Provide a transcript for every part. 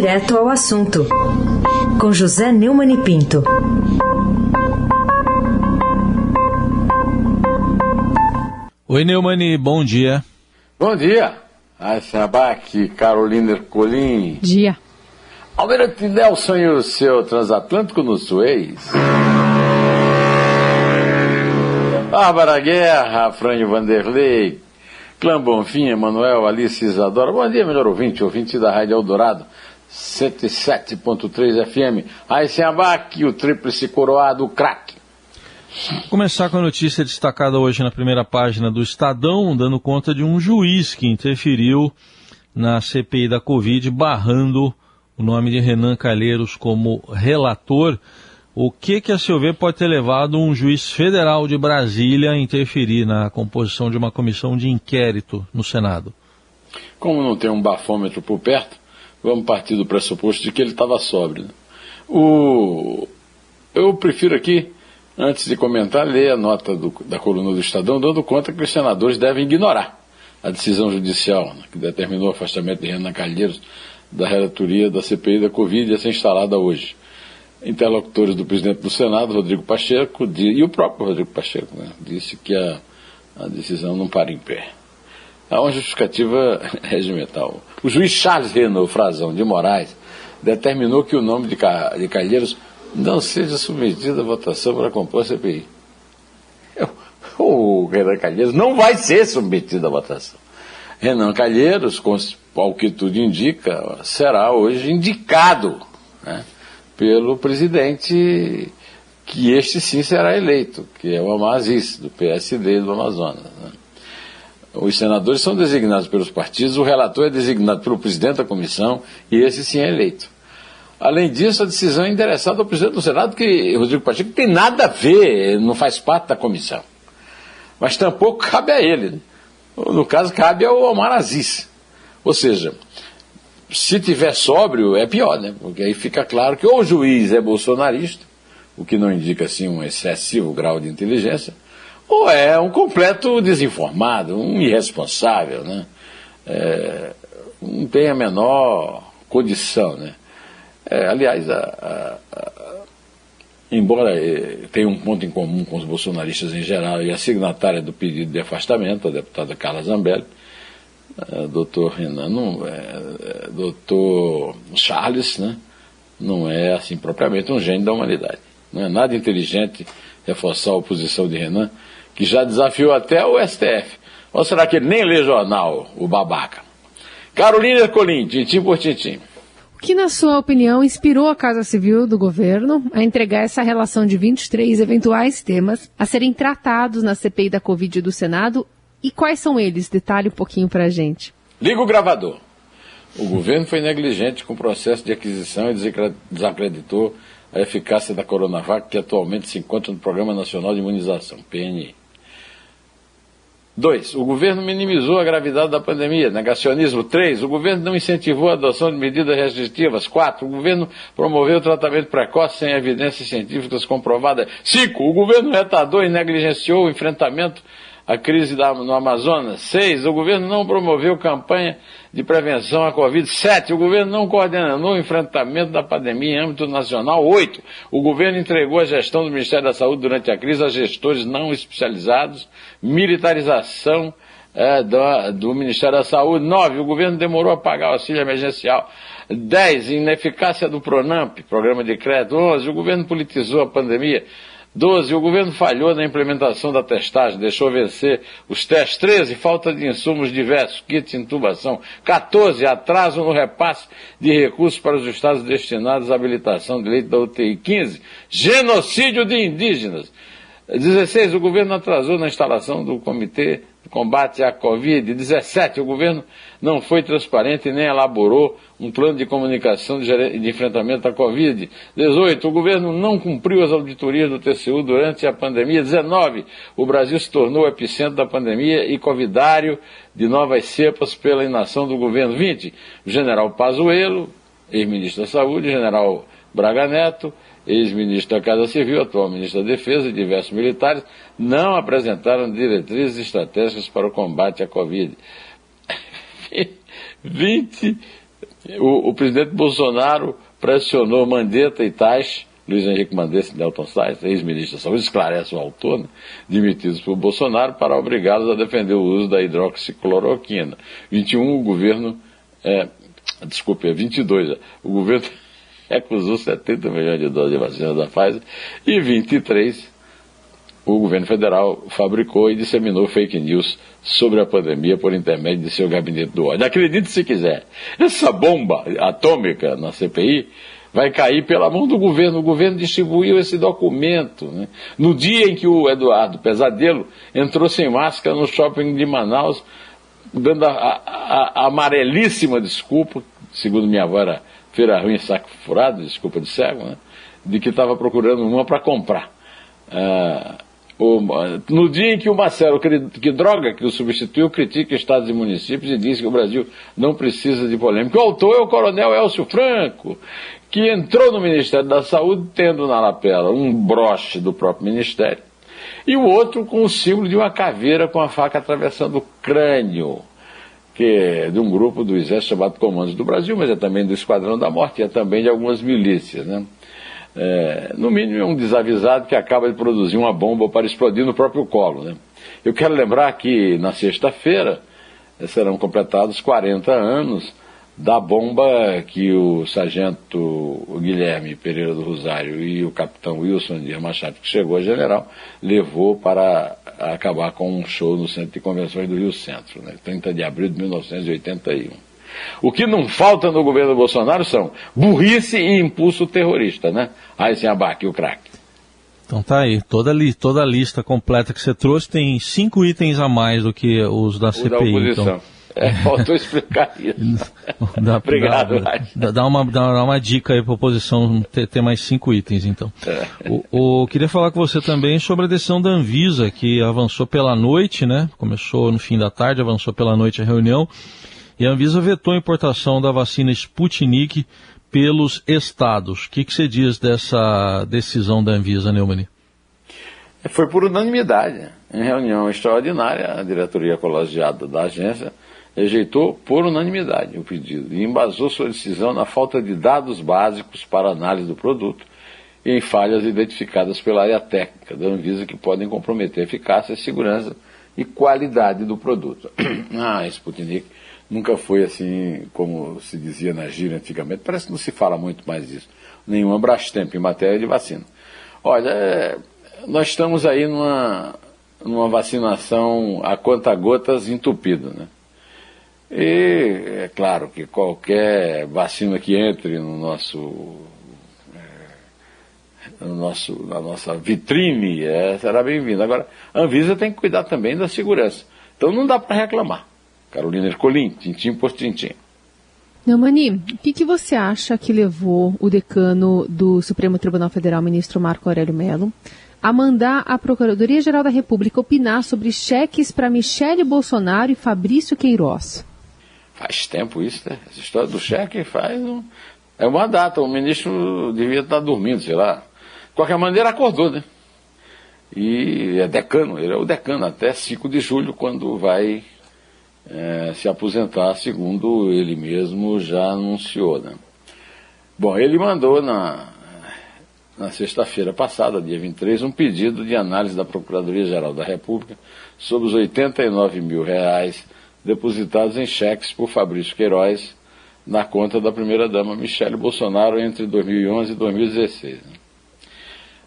Direto ao assunto, com José Neumann e Pinto. Oi, Neumani, bom dia. Bom dia. Aysen Abac, Carolina Ercolim. Dia. Almirante Nelson e o seu transatlântico no Suez. Bárbara Guerra, Franjo Vanderlei, Clã Bonfim, Emanuel, Alice Isadora. Bom dia, melhor ouvinte, ouvinte da Rádio Eldorado, 107.3 FM. Aysen Abac, o tríplice coroado, o craque. Começar com a notícia destacada hoje na primeira página do Estadão, dando conta de um juiz que interferiu na CPI da Covid, barrando o nome de Renan Calheiros como relator. O que, que a seu ver pode ter levado um juiz federal de Brasília a interferir na composição de uma comissão de inquérito no Senado? Como não tem um bafômetro por perto, vamos partir do pressuposto de que ele estava sóbrio. O... Eu prefiro aqui, antes de comentar, ler a nota do, da coluna do Estadão, dando conta que os senadores devem ignorar a decisão judicial né, que determinou o afastamento de Renan Calheiros da relatoria da CPI da Covid a ser instalada hoje interlocutores do presidente do Senado, Rodrigo Pacheco, e o próprio Rodrigo Pacheco, né, disse que a, a, decisão não para em pé. Há uma justificativa regimental. O juiz Charles Renault Frazão de Moraes determinou que o nome de, de Calheiros não seja submetido à votação para compor a CPI. O Renan Calheiros não vai ser submetido à votação. Renan Calheiros, ao que tudo indica, será hoje indicado. Né? pelo presidente, que este sim será eleito, que é o Amazis, do PSD do Amazonas. Né? Os senadores são designados pelos partidos, o relator é designado pelo presidente da comissão e esse sim é eleito. Além disso, a decisão é endereçada ao presidente do Senado, que Rodrigo Pacheco tem nada a ver, não faz parte da comissão. Mas tampouco cabe a ele. No caso, cabe ao Omar Aziz. Ou seja, se tiver sóbrio, é pior, né? Porque aí fica claro que ou o juiz é bolsonarista, o que não indica assim um excessivo grau de inteligência, ou é um completo desinformado, um irresponsável, né? É, não tem a menor condição, né? É, aliás, a, a, a, embora é, tenha um ponto em comum com os bolsonaristas em geral e a signatária do pedido de afastamento, a deputada Carla Zambelli, é, doutor Renan, não, é, doutor Charles, né, não é assim propriamente um gênio da humanidade. Não é nada inteligente reforçar a oposição de Renan, que já desafiou até o STF. Ou será que ele nem lê jornal, o babaca? Carolina Colim, tintim por tintim. O que, na sua opinião, inspirou a Casa Civil do governo a entregar essa relação de 23 eventuais temas a serem tratados na CPI da Covid do Senado e quais são eles? Detalhe um pouquinho para a gente. Liga o gravador. O governo foi negligente com o processo de aquisição e desacreditou a eficácia da Coronavac, que atualmente se encontra no Programa Nacional de Imunização, PNI. 2. O governo minimizou a gravidade da pandemia. Negacionismo. 3. O governo não incentivou a adoção de medidas restritivas. 4. O governo promoveu tratamento precoce sem evidências científicas comprovadas. 5. O governo retardou e negligenciou o enfrentamento a crise da, no Amazonas. Seis, o governo não promoveu campanha de prevenção à Covid. Sete, o governo não coordenou o enfrentamento da pandemia em âmbito nacional. Oito, o governo entregou a gestão do Ministério da Saúde durante a crise a gestores não especializados. Militarização é, do, do, Ministério da Saúde. Nove, o governo demorou a pagar o auxílio emergencial. Dez, ineficácia do PRONAMP, Programa de Crédito. Onze, o governo politizou a pandemia. 12. O governo falhou na implementação da testagem, deixou vencer os testes. 13. Falta de insumos diversos, kits de intubação. 14. Atraso no repasse de recursos para os estados destinados à habilitação de leite da UTI. 15. Genocídio de indígenas. 16. O governo atrasou na instalação do Comitê Combate à Covid. 17. O governo não foi transparente nem elaborou um plano de comunicação de, enfrentamento à Covid. 18. O governo não cumpriu as auditorias do TCU durante a pandemia. 19. O Brasil se tornou epicentro da pandemia e covidário de novas cepas pela inação do governo. 20. O general Pazuello, ex-ministro da Saúde, general Braga Neto, ex-ministro da Casa Civil, atual ministro da Defesa e diversos militares, não apresentaram diretrizes estratégicas para o combate à Covid. 20 O, o presidente Bolsonaro pressionou Mandetta e Tais, Luiz Henrique Mandetta e Nelton Salles, ex-ministro da Saúde, esclarece o autor, né, demitidos por Bolsonaro, para obrigá-los a defender o uso da hidroxicloroquina. 21, o governo, é, desculpe, é 22, o governo recusou 70 milhões de doses de vacina da Pfizer e 23 o governo federal fabricou e disseminou fake news sobre a pandemia por intermédio de seu gabinete do ódio. Acredite se quiser, essa bomba atômica na CPI vai cair pela mão do governo. O governo distribuiu esse documento. Né? No dia em que o Eduardo Pesadelo entrou sem máscara no shopping de Manaus, dando a, a, a amarelíssima desculpa, segundo minha avó era feira ruim, saco furado, desculpa de cego, né? de que estava procurando uma para comprar. Uh, o, no dia em que o Marcelo, que droga que o substituiu, critica estados e municípios e diz que o Brasil não precisa de polêmica. O autor é o coronel Elcio Franco, que entrou no Ministério da Saúde tendo na lapela um broche do próprio Ministério e o outro com o símbolo de uma caveira com a faca atravessando o crânio, que é de um grupo do Exército chamado Comandos do Brasil, mas é também do Esquadrão da Morte e é também de algumas milícias, né? é, no mínimo é um desavisado que acaba de produzir uma bomba para explodir no próprio colo. Né? Eu quero lembrar que na sexta-feira serão completados 40 anos da bomba que o sargento Guilherme Pereira do Rosário e o capitão Wilson Dias Machado, que chegou a general, levou para acabar com um show no Centro de Convenções do Rio Centro, né? 30 de abril de 1981. O que não falta no governo Bolsonaro são burrice e impulso terrorista, né? Aí sem abaque o craque. Então tá aí, toda, li, toda a lista completa que você trouxe tem cinco itens a mais do que os da o CPI. Da oposição. Então. É, faltou explicar isso. Dá, Obrigado, dá, dá, uma, dá uma dica aí para a oposição ter, ter, mais cinco itens, então. É. O, o, queria falar com você também sobre a decisão da Anvisa, que avançou pela noite, né? Começou no fim da tarde, avançou pela noite a reunião e a Anvisa vetou a importação da vacina Sputnik pelos estados. O que, que você diz dessa decisão da Anvisa, Neumani? Foi por unanimidade. Em reunião extraordinária, a diretoria colegiada da agência rejeitou por unanimidade o pedido e embasou sua decisão na falta de dados básicos para análise do produto e em falhas identificadas pela área técnica da Anvisa que podem comprometer a eficácia, segurança e qualidade do produto. ah, Sputnik nunca foi assim, como se dizia na gíria antigamente, parece que não se fala muito mais disso, nenhuma Brastemp em matéria de vacina. Olha, é, nós estamos aí numa, numa vacinação a conta gotas entupida, né? E é claro que qualquer vacina que entre no nosso, é, no nosso na nossa vitrine é, será bem-vinda. Agora, a Anvisa tem que cuidar também da segurança. Então não dá para reclamar. Carolina Ercolim, tintim por tintim. Neumani, o que, que, você acha que levou o decano do Supremo Tribunal Federal, ministro Marco Aurélio Mello, a mandar a Procuradoria-Geral da República opinar sobre cheques para Michele Bolsonaro e Fabrício Queiroz? Faz tempo isso, né? Essa história do cheque faz um... É uma data, o ministro devia estar dormindo, sei lá. De qualquer maneira, acordou, né? E é decano, ele é o decano até 5 de julho, quando vai é, se aposentar, segundo ele mesmo já anunciou. Né? Bom, ele mandou na, na sexta-feira passada, dia 23, um pedido de análise da Procuradoria-Geral da República sobre os 89 mil reais depositados em cheques por Fabrício Queiroz na conta da primeira-dama Michele Bolsonaro entre 2011 e 2016. Né?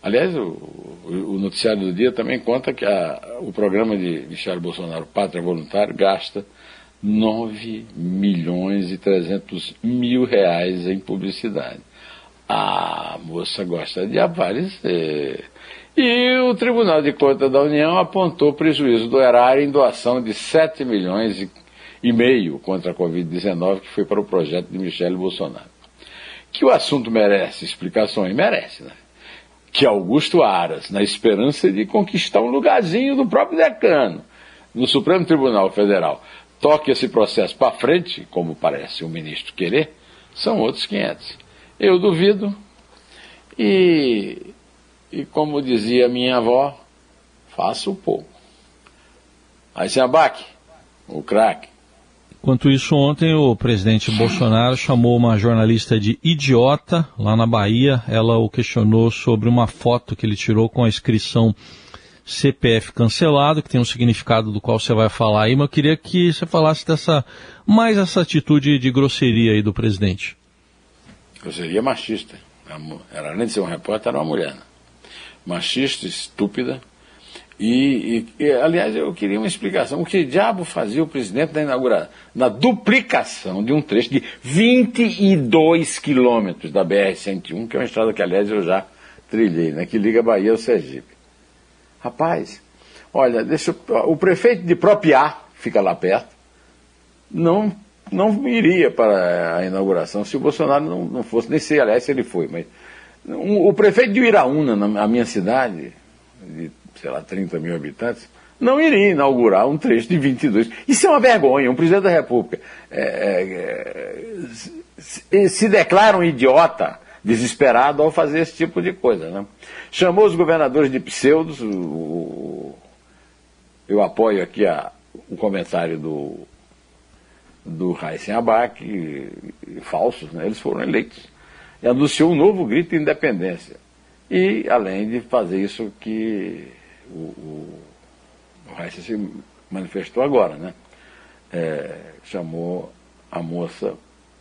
Aliás, o, o, noticiário do dia também conta que a, o programa de Michele Bolsonaro, Pátria Voluntária, gasta 9 milhões e 300 mil reais em publicidade. A moça gosta de aparecer. E o Tribunal de Contas da União apontou prejuízo do erário em doação de 7 milhões e meio contra a Covid-19, que foi para o projeto de Michele Bolsonaro. Que o assunto merece explicações? Merece, né? que Augusto Aras, na esperança de conquistar um lugarzinho do próprio decano no Supremo Tribunal Federal, toque esse processo para frente, como parece o ministro querer, são outros 500. Eu duvido e, e como dizia minha avó, faço pouco. Aí se abaque, o craque. Enquanto isso, ontem o presidente Bolsonaro chamou uma jornalista de idiota lá na Bahia. Ela o questionou sobre uma foto que ele tirou com a inscrição CPF cancelado, que tem um significado do qual você vai falar aí, mas eu queria que você falasse dessa mais essa atitude de grosseria aí do presidente. Grosseria machista. Era, além de ser um repórter, era uma mulher. Machista, estúpida. E, e, e, aliás, eu queria uma explicação. O que diabo fazia o presidente na inauguração? Na duplicação de um trecho de 22 quilômetros da BR-101, que é uma estrada que, aliás, eu já trilhei, né, que liga Bahia ao Sergipe. Rapaz, olha, deixa, o prefeito de Propiá, fica lá perto, não, não iria para a inauguração se o Bolsonaro não, não fosse, nem sei, aliás, se ele foi, mas o prefeito de Iraúna, na minha cidade, de, sei lá, 30 mil habitantes, não iria inaugurar um trecho de 22. Isso é uma vergonha. Um presidente da República é, é, é, se declara um idiota desesperado ao fazer esse tipo de coisa. Né? Chamou os governadores de pseudos, o, o, eu apoio aqui a, o comentário do, do Raíssen Abac, falsos, né? eles foram eleitos. E anunciou um novo grito de independência. E, além de fazer isso que o, o, o se manifestou agora, né? É, chamou a moça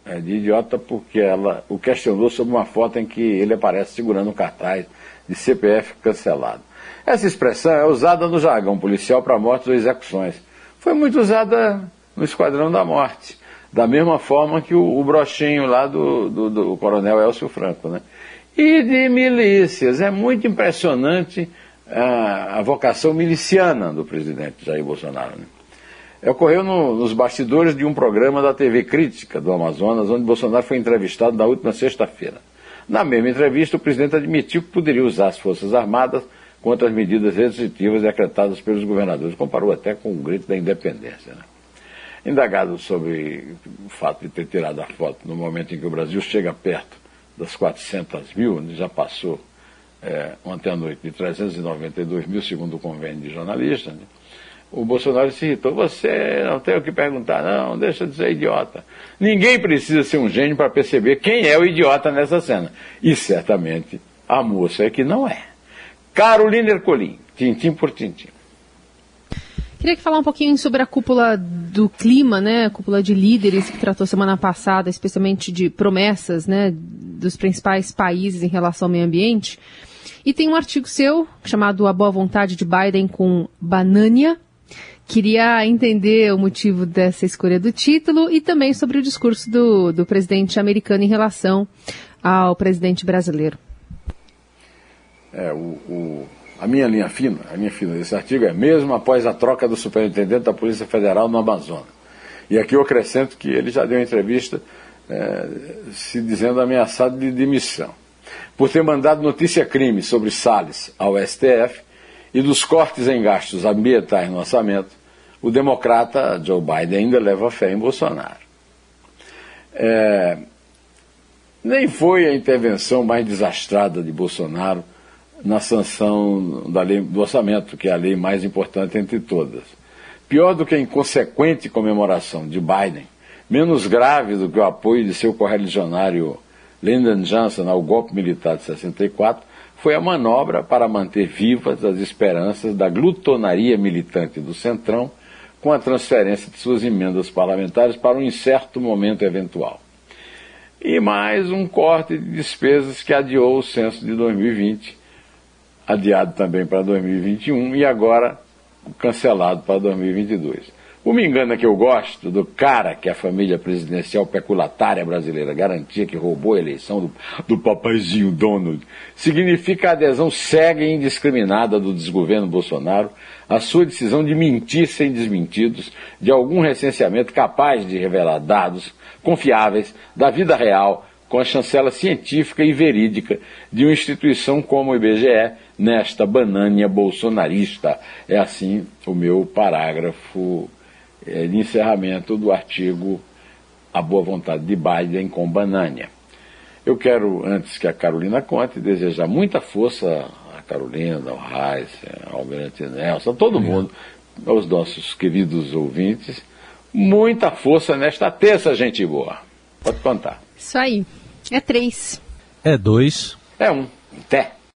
é, de idiota porque ela o questionou sobre uma foto em que ele aparece segurando um cartaz de CPF cancelado. Essa expressão é usada no jargão policial para mortes ou execuções. Foi muito usada no Esquadrão da Morte, da mesma forma que o, o brochinho lá do, do, do coronel Elcio Franco. Né? E de milícias. É muito impressionante a, a vocação miliciana do presidente Jair Bolsonaro. Né? Ocorreu no, nos bastidores de um programa da TV Crítica do Amazonas, onde Bolsonaro foi entrevistado na última sexta-feira. Na mesma entrevista, o presidente admitiu que poderia usar as Forças Armadas contra as medidas restritivas decretadas pelos governadores. Comparou até com o grito da independência. Né? Indagado sobre o fato de ter tirado a foto no momento em que o Brasil chega perto das 400 mil, já passou é, ontem à noite de 392 mil, segundo o convênio de jornalistas, né? o Bolsonaro se irritou. Você não tem o que perguntar, não, deixa de ser idiota. Ninguém precisa ser um gênio para perceber quem é o idiota nessa cena. E certamente a moça é que não é. Carolina Ercolim, tintim por tintim. Queria que falar um pouquinho sobre a cúpula do clima, né? A cúpula de líderes que tratou semana passada, especialmente de promessas, né, dos principais países em relação ao meio ambiente. E tem um artigo seu chamado A Boa Vontade de Biden com Banânia, Queria entender o motivo dessa escolha do título e também sobre o discurso do, do presidente americano em relação ao presidente brasileiro. É, o, o, a minha linha fina, a linha fina desse artigo é mesmo após a troca do superintendente da Polícia Federal no Amazonas. E aqui eu acrescento que ele já deu entrevista é, se dizendo ameaçado de demissão. Por ter mandado notícia crime sobre Salles ao STF e dos cortes em gastos ambientais no orçamento, o democrata Joe Biden ainda leva fé em Bolsonaro. É, nem foi a intervenção mais desastrada de Bolsonaro na sanção da lei, do orçamento, que é a lei mais importante entre todas. Pior do que a inconsequente comemoração de Biden, menos grave do que o apoio de seu correligionário Lyndon Johnson ao golpe militar de 64, foi a manobra para manter vivas as esperanças da glutonaria militante do Centrão com a transferência de suas emendas parlamentares para um incerto momento eventual. E mais um corte de despesas que adiou o censo de 2020, adiado também para 2021 e agora cancelado para 2022. O me engana que eu gosto do cara que a família presidencial peculatária brasileira garantia que roubou a eleição do, do papaizinho Donald significa a adesão cega e indiscriminada do desgoverno Bolsonaro à sua decisão de mentir sem desmentidos de algum recenseamento capaz de revelar dados confiáveis da vida real com a chancela científica e verídica de uma instituição como o IBGE nesta banânia bolsonarista. É assim o meu parágrafo é, de encerramento do artigo A Boa Vontade de Biden com Banânia. Eu quero, antes que a Carolina conte, desejar muita força à Carolina, ao Reis, ao Almirante Nelson, a todo mundo, aos nossos queridos ouvintes, Muita força nesta terça, gente boa. Pode contar. Isso aí. É três. É dois. É um. Até.